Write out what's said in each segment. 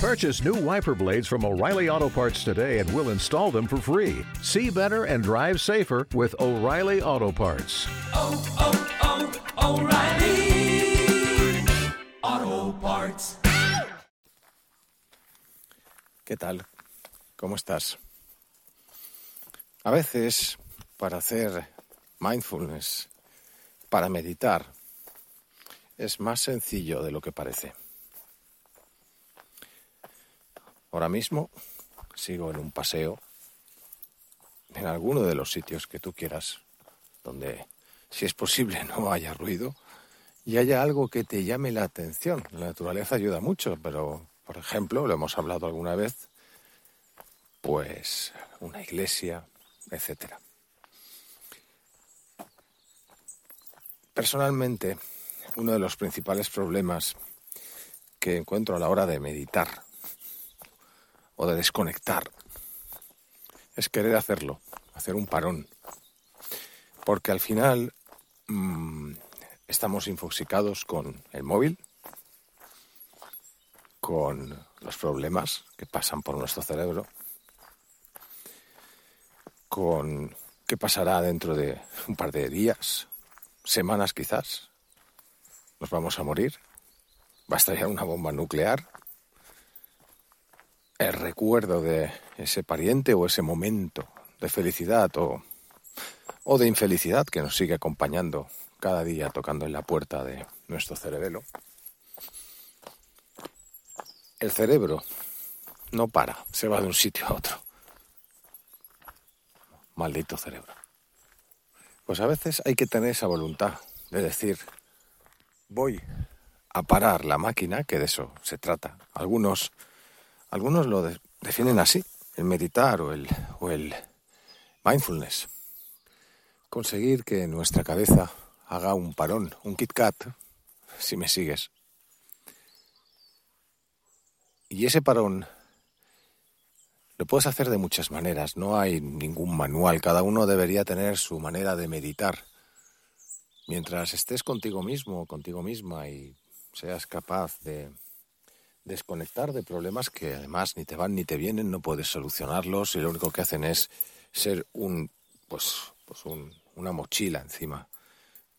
Purchase new wiper blades from O'Reilly Auto Parts today and we'll install them for free. See better and drive safer with O'Reilly Auto Parts. oh, oh, oh, O'Reilly Auto Parts. ¿Qué tal? ¿Cómo estás? A veces, para hacer mindfulness, para meditar, es más sencillo de lo que parece. Ahora mismo sigo en un paseo en alguno de los sitios que tú quieras, donde, si es posible, no haya ruido y haya algo que te llame la atención. La naturaleza ayuda mucho, pero, por ejemplo, lo hemos hablado alguna vez, pues una iglesia, etcétera. Personalmente, uno de los principales problemas que encuentro a la hora de meditar o de desconectar es querer hacerlo, hacer un parón. Porque al final mmm, estamos infoxicados con el móvil, con los problemas que pasan por nuestro cerebro, con qué pasará dentro de un par de días, semanas quizás. Nos vamos a morir. Va a una bomba nuclear. El recuerdo de ese pariente o ese momento de felicidad o, o de infelicidad que nos sigue acompañando cada día tocando en la puerta de nuestro cerebelo. El cerebro no para, se va de un sitio a otro. Maldito cerebro. Pues a veces hay que tener esa voluntad de decir, voy a parar la máquina, que de eso se trata. Algunos, algunos lo de- definen así, el meditar o el, o el mindfulness. Conseguir que nuestra cabeza haga un parón, un Kit Kat, si me sigues. Y ese parón lo puedes hacer de muchas maneras, no hay ningún manual, cada uno debería tener su manera de meditar. Mientras estés contigo mismo contigo misma y seas capaz de desconectar de problemas que además ni te van ni te vienen, no puedes solucionarlos y lo único que hacen es ser un pues, pues un- una mochila encima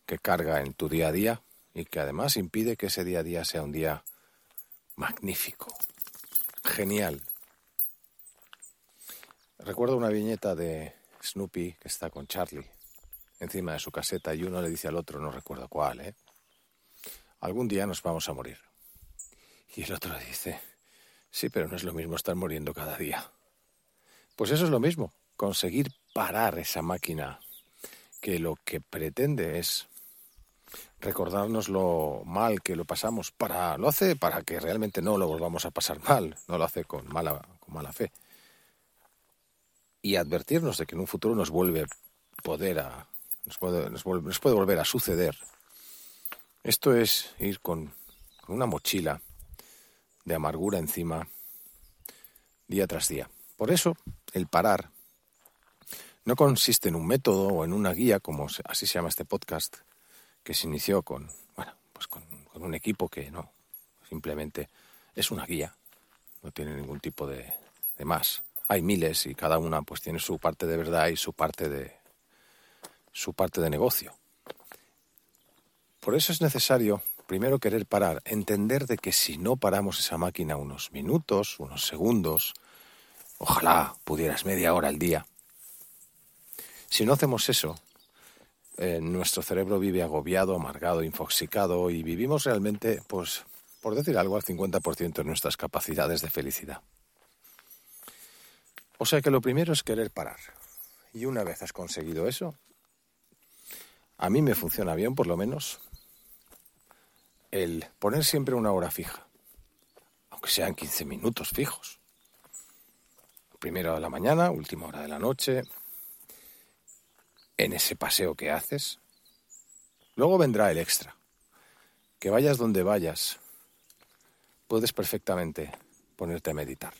que carga en tu día a día y que además impide que ese día a día sea un día magnífico, genial, Recuerdo una viñeta de Snoopy que está con Charlie encima de su caseta y uno le dice al otro, no recuerdo cuál, ¿eh? Algún día nos vamos a morir. Y el otro dice, sí, pero no es lo mismo estar muriendo cada día. Pues eso es lo mismo, conseguir parar esa máquina que lo que pretende es recordarnos lo mal que lo pasamos para lo hace para que realmente no lo volvamos a pasar mal, no lo hace con mala con mala fe y advertirnos de que en un futuro nos vuelve poder a nos puede, nos vuelve- nos puede volver a suceder. Esto es ir con, con una mochila de amargura encima día tras día. Por eso, el parar no consiste en un método o en una guía, como así se llama este podcast, que se inició con, bueno, pues con, con un equipo que no, simplemente es una guía, no tiene ningún tipo de, de más. Hay miles y cada una pues tiene su parte de verdad y su parte de su parte de negocio. Por eso es necesario primero querer parar, entender de que si no paramos esa máquina unos minutos, unos segundos, ojalá pudieras media hora al día. Si no hacemos eso, eh, nuestro cerebro vive agobiado, amargado, infoxicado y vivimos realmente, pues, por decir algo, al 50% de nuestras capacidades de felicidad. O sea que lo primero es querer parar. Y una vez has conseguido eso, a mí me funciona bien, por lo menos, el poner siempre una hora fija, aunque sean 15 minutos fijos. Primera hora de la mañana, última hora de la noche, en ese paseo que haces. Luego vendrá el extra. Que vayas donde vayas, puedes perfectamente ponerte a meditar.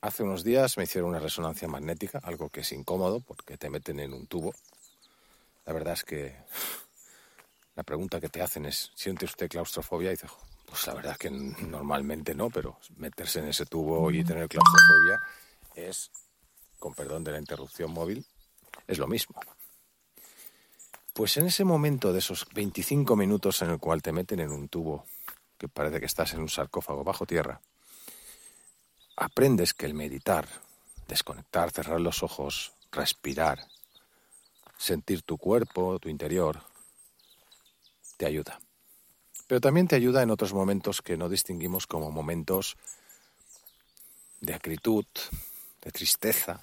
Hace unos días me hicieron una resonancia magnética, algo que es incómodo porque te meten en un tubo. La verdad es que la pregunta que te hacen es, ¿siente usted claustrofobia? Y dices, pues la verdad es que normalmente no, pero meterse en ese tubo y tener claustrofobia es, con perdón de la interrupción móvil, es lo mismo. Pues en ese momento de esos 25 minutos en el cual te meten en un tubo que parece que estás en un sarcófago bajo tierra, aprendes que el meditar, desconectar, cerrar los ojos, respirar, sentir tu cuerpo, tu interior, te ayuda. Pero también te ayuda en otros momentos que no distinguimos como momentos de acritud, de tristeza.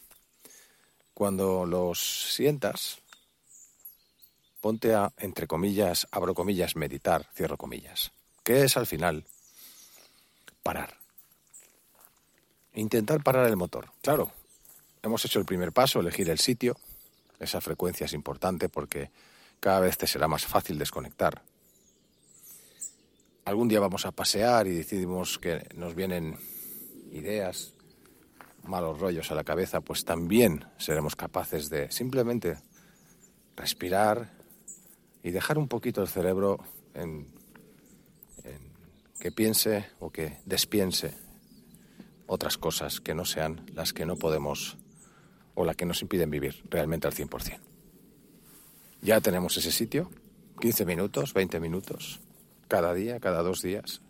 Cuando los sientas, ponte a, entre comillas, abro comillas, meditar, cierro comillas. ¿Qué es al final? Parar. Intentar parar el motor. Claro, hemos hecho el primer paso, elegir el sitio. Esa frecuencia es importante porque cada vez te será más fácil desconectar. Algún día vamos a pasear y decidimos que nos vienen ideas, malos rollos a la cabeza, pues también seremos capaces de simplemente respirar y dejar un poquito el cerebro en, en que piense o que despiense otras cosas que no sean las que no podemos o las que nos impiden vivir realmente al 100%. Ya tenemos ese sitio, 15 minutos, 20 minutos, cada día, cada dos días.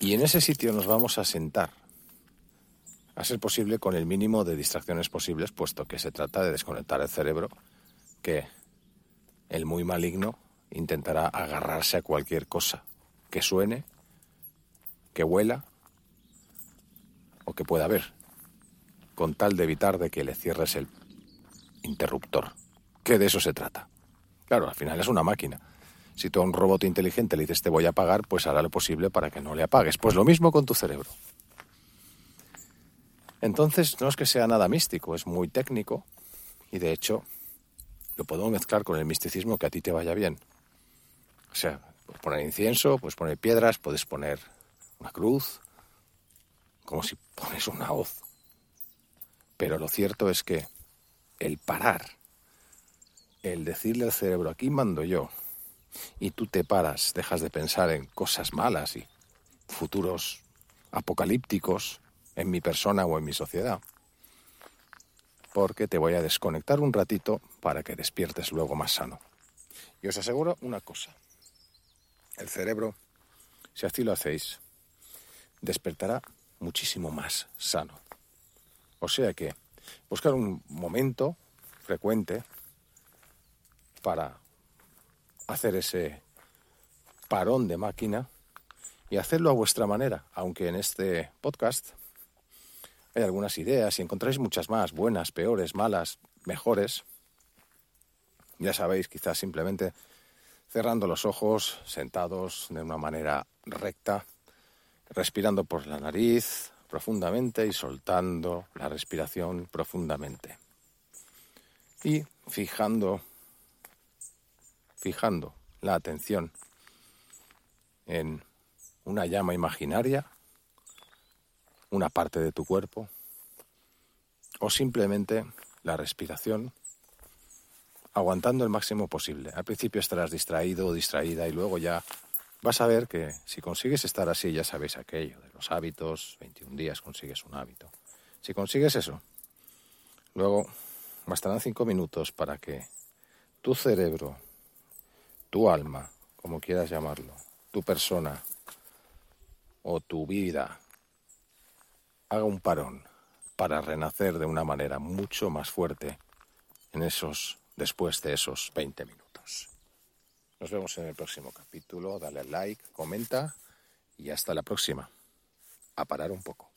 Y en ese sitio nos vamos a sentar, a ser posible con el mínimo de distracciones posibles, puesto que se trata de desconectar el cerebro, que el muy maligno intentará agarrarse a cualquier cosa que suene, que huela o que pueda ver, con tal de evitar de que le cierres el interruptor, que de eso se trata. Claro, al final es una máquina. Si tú a un robot inteligente le dices te voy a apagar, pues hará lo posible para que no le apagues. Pues lo mismo con tu cerebro. Entonces no es que sea nada místico, es muy técnico y de hecho lo podemos mezclar con el misticismo que a ti te vaya bien. O sea, puedes poner incienso, puedes poner piedras, puedes poner una cruz, como si pones una hoz. Pero lo cierto es que el parar, el decirle al cerebro, aquí mando yo, y tú te paras, dejas de pensar en cosas malas y futuros apocalípticos en mi persona o en mi sociedad, porque te voy a desconectar un ratito para que despiertes luego más sano. Y os aseguro una cosa, el cerebro, si así lo hacéis, despertará muchísimo más sano. O sea que buscar un momento frecuente para hacer ese parón de máquina y hacerlo a vuestra manera, aunque en este podcast hay algunas ideas y encontráis muchas más, buenas, peores, malas, mejores. Ya sabéis, quizás simplemente cerrando los ojos, sentados de una manera recta, respirando por la nariz profundamente y soltando la respiración profundamente. Y fijando fijando la atención en una llama imaginaria, una parte de tu cuerpo, o simplemente la respiración, aguantando el máximo posible. Al principio estarás distraído o distraída y luego ya vas a ver que si consigues estar así, ya sabéis aquello de los hábitos, 21 días consigues un hábito. Si consigues eso, luego bastarán cinco minutos para que tu cerebro tu alma, como quieras llamarlo, tu persona o tu vida, haga un parón para renacer de una manera mucho más fuerte en esos después de esos 20 minutos. Nos vemos en el próximo capítulo, dale al like, comenta y hasta la próxima. A parar un poco.